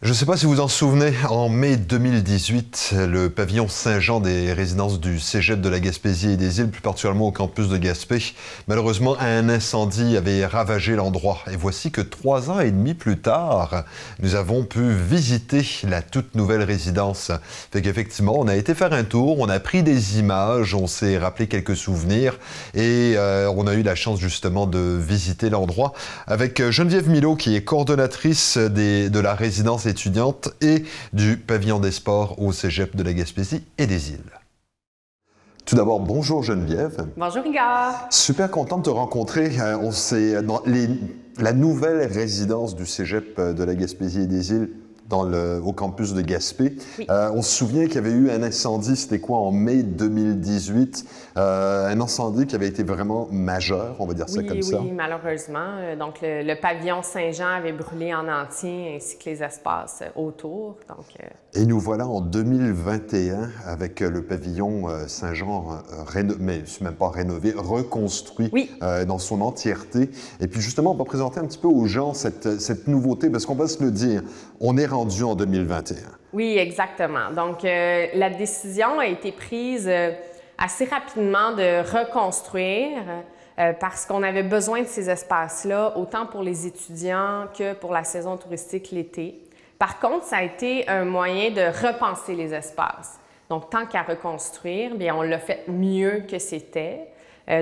Je ne sais pas si vous vous en souvenez, en mai 2018, le pavillon Saint-Jean des résidences du Cégep de la Gaspésie et des îles, plus particulièrement au campus de Gaspé, malheureusement, un incendie avait ravagé l'endroit. Et voici que trois ans et demi plus tard, nous avons pu visiter la toute nouvelle résidence. Fait qu'effectivement, on a été faire un tour, on a pris des images, on s'est rappelé quelques souvenirs et euh, on a eu la chance justement de visiter l'endroit avec Geneviève Milo, qui est coordonnatrice de la résidence étudiante et du pavillon des sports au Cégep de la Gaspésie et des îles. Tout d'abord, bonjour Geneviève. Bonjour Igor. Super content de te rencontrer. Euh, on s'est dans les, la nouvelle résidence du Cégep de la Gaspésie et des îles dans le, au campus de Gaspé. Euh, on se souvient qu'il y avait eu un incendie, c'était quoi, en mai 2018, euh, un incendie qui avait été vraiment majeur, on va dire ça comme ça. Oui, malheureusement. Euh, donc, le, pavillon Saint-Jean avait brûlé en entier, ainsi que les espaces autour. Donc, Et nous voilà en 2021 avec le pavillon Saint-Jean, mais même pas rénové, reconstruit dans son entièreté. Et puis justement, on va présenter un petit peu aux gens cette, cette nouveauté, parce qu'on va se le dire, on est en 2021. Oui, exactement. Donc, euh, la décision a été prise euh, assez rapidement de reconstruire euh, parce qu'on avait besoin de ces espaces-là, autant pour les étudiants que pour la saison touristique l'été. Par contre, ça a été un moyen de repenser les espaces. Donc, tant qu'à reconstruire, bien, on l'a fait mieux que c'était.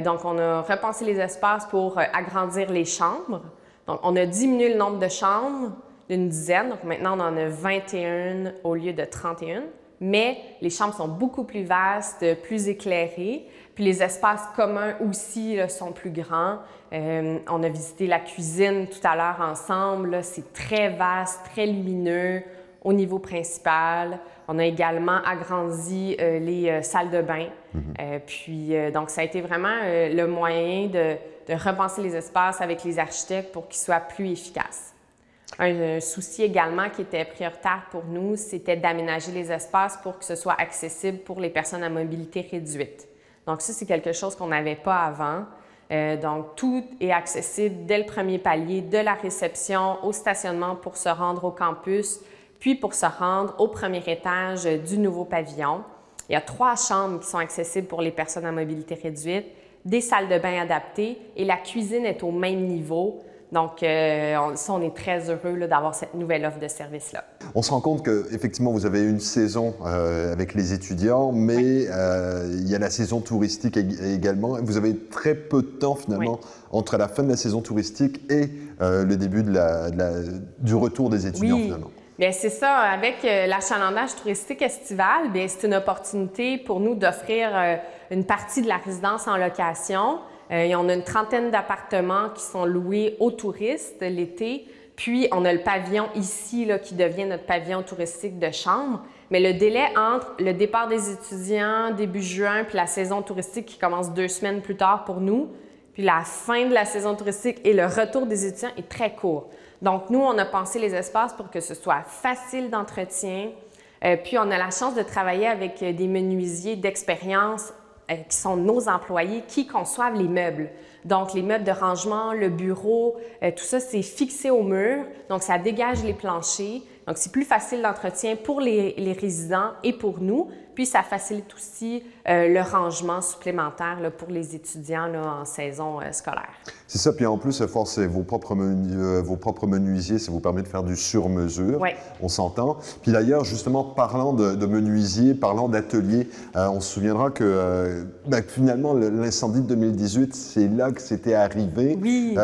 donc, on a repensé les espaces pour agrandir les chambres. Donc, on a diminué le nombre de chambres, d'une dizaine. Donc maintenant, on en a 21 au lieu de 31. Mais les chambres sont beaucoup plus vastes, plus éclairées. Puis les espaces communs aussi sont plus grands. Euh, on a visité la cuisine tout à l'heure ensemble. C'est très vaste, très lumineux au niveau principal. On a également agrandi euh, les euh, salles de bain. Mm-hmm. puis, donc, ça a été vraiment le moyen de, de repenser les espaces avec les architectes pour qu'ils soient plus efficaces. Un, souci également qui était prioritaire pour nous, c'était d'aménager les espaces pour que ce soit accessible pour les personnes à mobilité réduite. Donc ça, c'est quelque chose qu'on n'avait pas avant. Euh, donc tout est accessible dès le premier palier, de la réception au stationnement pour se rendre au campus, puis pour se rendre au premier étage du nouveau pavillon. Il y a trois chambres qui sont accessibles pour les personnes à mobilité réduite, des salles de bain adaptées et la cuisine est au même niveau. Donc, euh, on, on est très heureux d'avoir cette nouvelle offre de service-là. On se rend compte qu'effectivement, vous avez une saison euh, avec les étudiants, mais euh, il y a la saison touristique également. Vous avez très peu de temps finalement entre la fin de la saison touristique et le début de la, du retour des étudiants finalement. Bien, c'est ça. Avec l'achalandage touristique estival, bien, c'est une opportunité pour nous d'offrir une partie de la résidence en location euh, on a une trentaine d'appartements qui sont loués aux touristes l'été. Puis, on a le pavillon ici là, qui devient notre pavillon touristique de chambre. Mais le délai entre le départ des étudiants début juin puis la saison touristique qui commence deux semaines plus tard pour nous, puis la fin de la saison touristique et le retour des étudiants est très court. Donc, nous, on a pensé les espaces pour que ce soit facile d'entretien. Euh, puis, on a la chance de travailler avec des menuisiers d'expérience euh, qui sont nos employés, qui conçoivent les meubles. Donc, les meubles de rangement, le bureau, euh, tout ça, c'est fixé au mur. Donc, ça dégage les planchers. Donc, c'est plus facile d'entretien pour les, les, résidents et pour nous. Puis, ça facilite aussi euh, le rangement supplémentaire là, pour les étudiants là, en saison euh, scolaire. C'est ça. Puis, en plus, vos propres, menu, vos propres menuisiers, ça vous permet de faire du sur-mesure. Oui. On s'entend. Puis, d'ailleurs, justement, parlant de, de menuisier, parlant d'atelier, on se souviendra que ben, finalement, l'incendie de 2018, c'est là que c'était arrivé. Oui.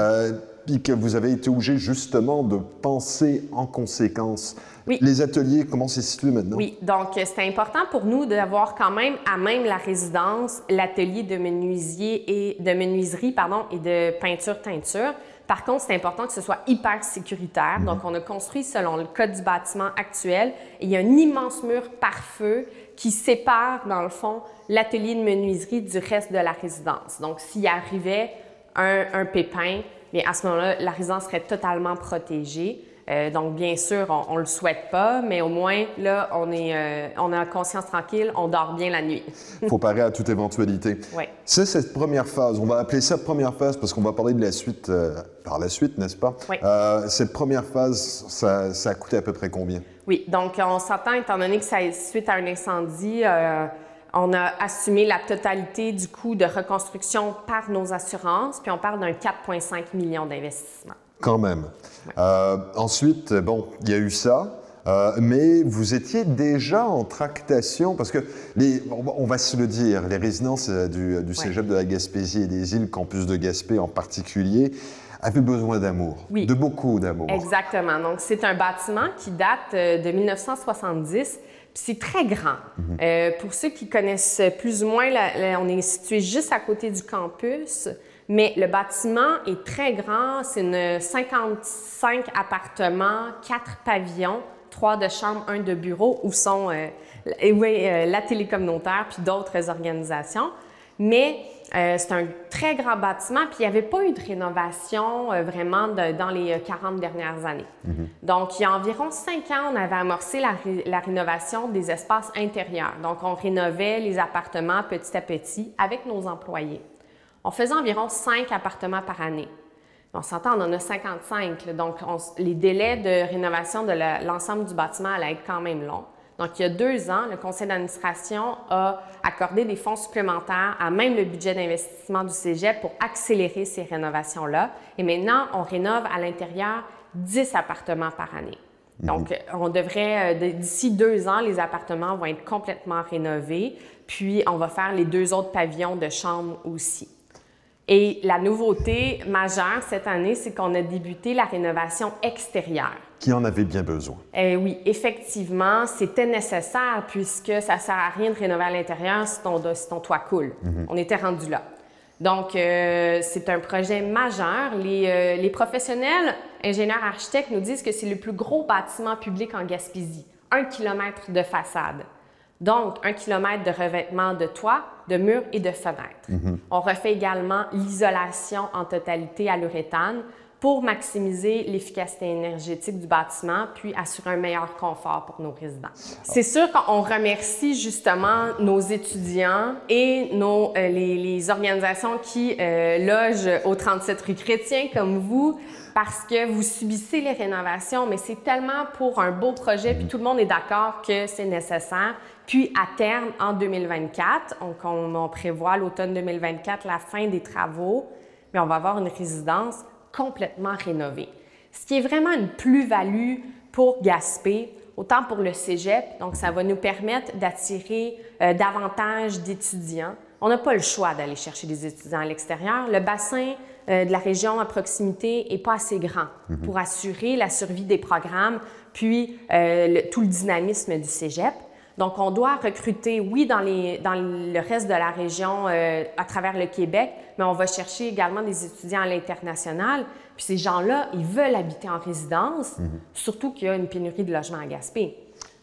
Euh, puis que vous avez été obligé justement de penser en conséquence. Oui. Les ateliers, comment c'est situé maintenant? Oui, donc c'est important pour nous d'avoir quand même à même la résidence l'atelier de menuisier et de menuiserie pardon, et de peinture-teinture. Par contre, c'est important que ce soit hyper sécuritaire. Mhm. Donc, on a construit selon le code du bâtiment actuel et il y a un immense mur par feu qui sépare, dans le fond, l'atelier de menuiserie du reste de la résidence. Donc, s'il arrivait un, pépin, mais à ce moment-là, la résidence serait totalement protégée. Euh, donc, bien sûr, on ne le souhaite pas, mais au moins, là, on, est, euh, on a conscience tranquille, on dort bien la nuit. Il faut parer à toute éventualité. Oui. C'est cette première phase, on va appeler ça première phase parce qu'on va parler de la suite euh, par la suite, n'est-ce pas? Oui. cette première phase, ça, ça, a coûté à peu près combien? Oui, donc on s'entend, étant donné que ça est suite à un incendie, on a assumé la totalité du coût de reconstruction par nos assurances, puis on parle d'un 4,5 millions d'investissements. Quand même. Euh, ensuite, bon, il y a eu ça. Euh, mais vous étiez déjà en tractation, parce que, les, on va se le dire, les résidences euh, du, du Cégep de la Gaspésie et des îles, campus de Gaspé en particulier, avaient besoin d'amour, oui. de beaucoup d'amour. Exactement. Donc, c'est un bâtiment qui date de 1970 c'est très grand. Mhm. euh, pour ceux qui connaissent plus ou moins, on est situé juste à côté du campus, mais le bâtiment est très grand. C'est une 55 appartements, 4 pavillons, 3 de chambre, 1 de bureau, où sont euh, oui, euh, la télé communautaire puis d'autres organisations. Mais euh, c'est un très grand bâtiment, puis il n'y avait pas eu de rénovation euh, vraiment dans les 40 euh, dernières années. Mhm. Donc, il y a environ cinq ans, on avait amorcé la, la, rénovation des espaces intérieurs. Donc, on rénovait les appartements petit à petit avec nos employés. On faisait environ cinq appartements par année. On s'entend, on en a 55, donc les délais de rénovation de l'ensemble du bâtiment allaient être quand même longs. Donc, il y a deux ans, le conseil d'administration a accordé des fonds supplémentaires à même le budget d'investissement du Cégep pour accélérer ces rénovations-là. Et maintenant, on rénove à l'intérieur 10 appartements par année. Mhm. Donc, on devrait, euh, d'ici deux ans, les appartements vont être complètement rénovés, puis on va faire les deux autres pavillons de chambre aussi. Et la nouveauté majeure cette année, c'est qu'on a débuté la rénovation extérieure. Qui en avait bien besoin. Eh oui, effectivement, c'était nécessaire puisque ça ne sert à rien de rénover à l'intérieur si ton, ton toit coule. Mhm. On était rendu là. Donc, euh, c'est un projet majeur. Les, euh, les, professionnels, ingénieurs, architectes nous disent que c'est le plus gros bâtiment public en Gaspésie. Un kilomètre de façade. Donc, un kilomètre de revêtement de toit, de murs et de fenêtres. Mhm. On refait également l'isolation en totalité à l'uréthane pour maximiser l'efficacité énergétique du bâtiment, puis assurer un meilleur confort pour nos résidents. C'est sûr qu'on remercie justement nos étudiants et nos, euh, les, les, organisations qui euh, logent au 37 rue Chrétien, comme vous, parce que vous subissez les rénovations, mais c'est tellement pour un beau projet, puis tout le monde est d'accord que c'est nécessaire. Puis à terme, en 2024, on, on, prévoit l'automne 2024 la fin des travaux, mais on va avoir une résidence complètement rénovée. Ce qui est vraiment une plus-value pour Gaspé, autant pour le cégep, donc ça va nous permettre d'attirer euh, davantage d'étudiants. On n'a pas le choix d'aller chercher des étudiants à l'extérieur. Le bassin euh, de la région à proximité n'est pas assez grand mhm. pour assurer la survie des programmes, puis euh, tout le dynamisme du cégep. Donc, on doit recruter, oui, dans, les, dans le reste de la région euh, à travers le Québec, mais on va chercher également des étudiants à l'international. Puis ces gens-là, ils veulent habiter en résidence, mhm. surtout qu'il y a une pénurie de logements à Gaspé.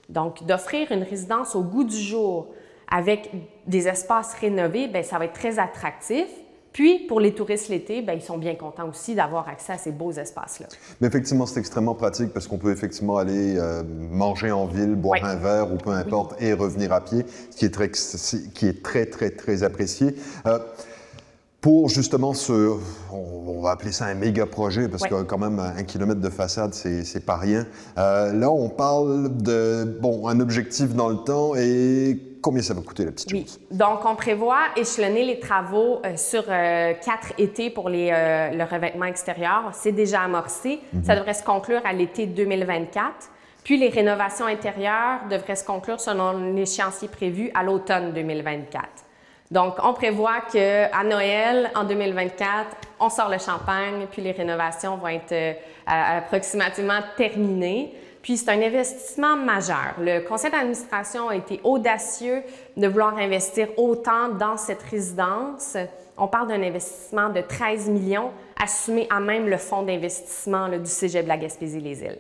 Donc, d'offrir une résidence au goût du jour avec des espaces rénovés, bien, ça va être très attractif. Puis, pour les touristes l'été, ben, ils sont bien contents aussi d'avoir accès à ces beaux espaces-là. Mais effectivement, c'est extrêmement pratique parce qu'on peut effectivement aller euh, manger en ville, boire un verre ou peu importe et revenir à pied, ce qui est très, qui est très, très, très apprécié. Euh, pour justement ce, on, va appeler ça un méga projet parce que quand même un kilomètre de façade, c'est pas rien. Euh, là, on parle de bon un objectif dans le temps et combien ça va coûter la petite oui. Donc, on prévoit échelonner les travaux euh, sur euh, quatre étés pour les, le revêtement extérieur. C'est déjà amorcé. Mhm. Ça devrait se conclure à l'été 2024. Puis les rénovations intérieures devraient se conclure selon l'échéancier prévu à l'automne 2024. Donc, on prévoit qu'à Noël, en 2024, on sort le champagne, puis les rénovations vont être euh, approximativement terminées. Puis c'est un investissement majeur. Le conseil d'administration a été audacieux de vouloir investir autant dans cette résidence. On parle d'un investissement de 13 millions assumé à même le fonds d'investissement du Cégep de la Gaspésie-les-Îles.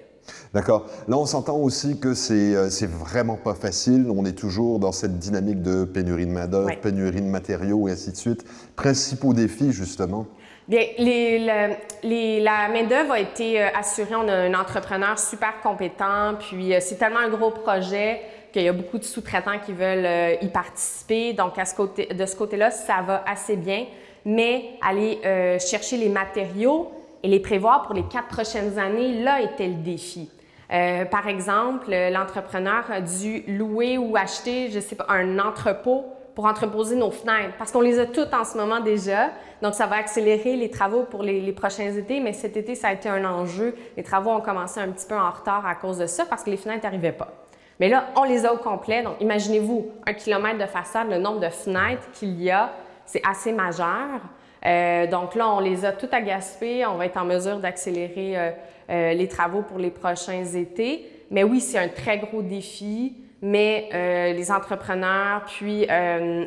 D'accord. Là, on s'entend aussi que c'est euh, vraiment pas facile. On est toujours dans cette dynamique de pénurie de main-d'œuvre, pénurie de matériaux et ainsi de suite. Principaux défis, justement? Bien, la main-d'œuvre a été assurée. On a un entrepreneur super compétent, puis c'est tellement un gros projet qu'il y a beaucoup de sous-traitants qui veulent y participer. Donc, à ce côté, de ce côté-là, ça va assez bien. Mais aller chercher les matériaux et les prévoir pour les quatre prochaines années, là était le défi. Euh, par exemple, l'entrepreneur a dû louer ou acheter, je ne sais pas, un entrepôt pour entreposer nos fenêtres, parce qu'on les a toutes en ce moment déjà. Donc, ça va accélérer les travaux pour les, prochains étés, mais cet été, ça a été un enjeu. Les travaux ont commencé un petit peu en retard à cause de ça, parce que les fenêtres n'arrivaient pas. Mais là, on les a au complet. Donc, imaginez-vous, un kilomètre de façade, le nombre de fenêtres qu'il y a, c'est assez majeur. Euh, donc là, on les a toutes à Gaspé. On va être en mesure d'accélérer euh, euh, les travaux pour les prochains étés. Mais oui, c'est un très gros défi. Mais les entrepreneurs, puis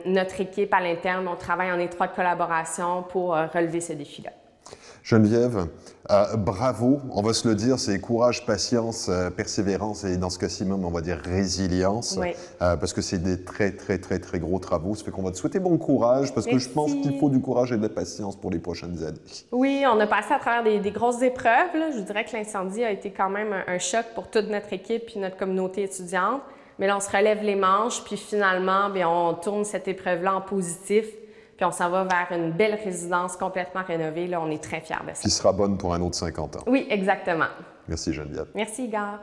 notre équipe à l'interne, on travaille en étroite collaboration pour relever ce défi-là. Geneviève, euh, bravo, on va se le dire, c'est courage, patience, euh, persévérance et dans ce cas-ci même, on va dire résilience, euh, parce que c'est des très, très, très, très gros travaux. Ça fait qu'on va te souhaiter bon courage, parce que je pense qu'il faut du courage et de la patience pour les prochaines années. Oui, on a passé à travers des, grosses épreuves. Je dirais que l'incendie a été quand même un, choc pour toute notre équipe et notre communauté étudiante. Mais là, on se relève les manches, puis finalement, bien, on tourne cette épreuve-là en positif puis on s'en va vers une belle résidence complètement rénovée. Là, on est très fiers de ça. Qui sera bonne pour un autre 50 ans. Oui, exactement. Merci Geneviève. Merci Igor.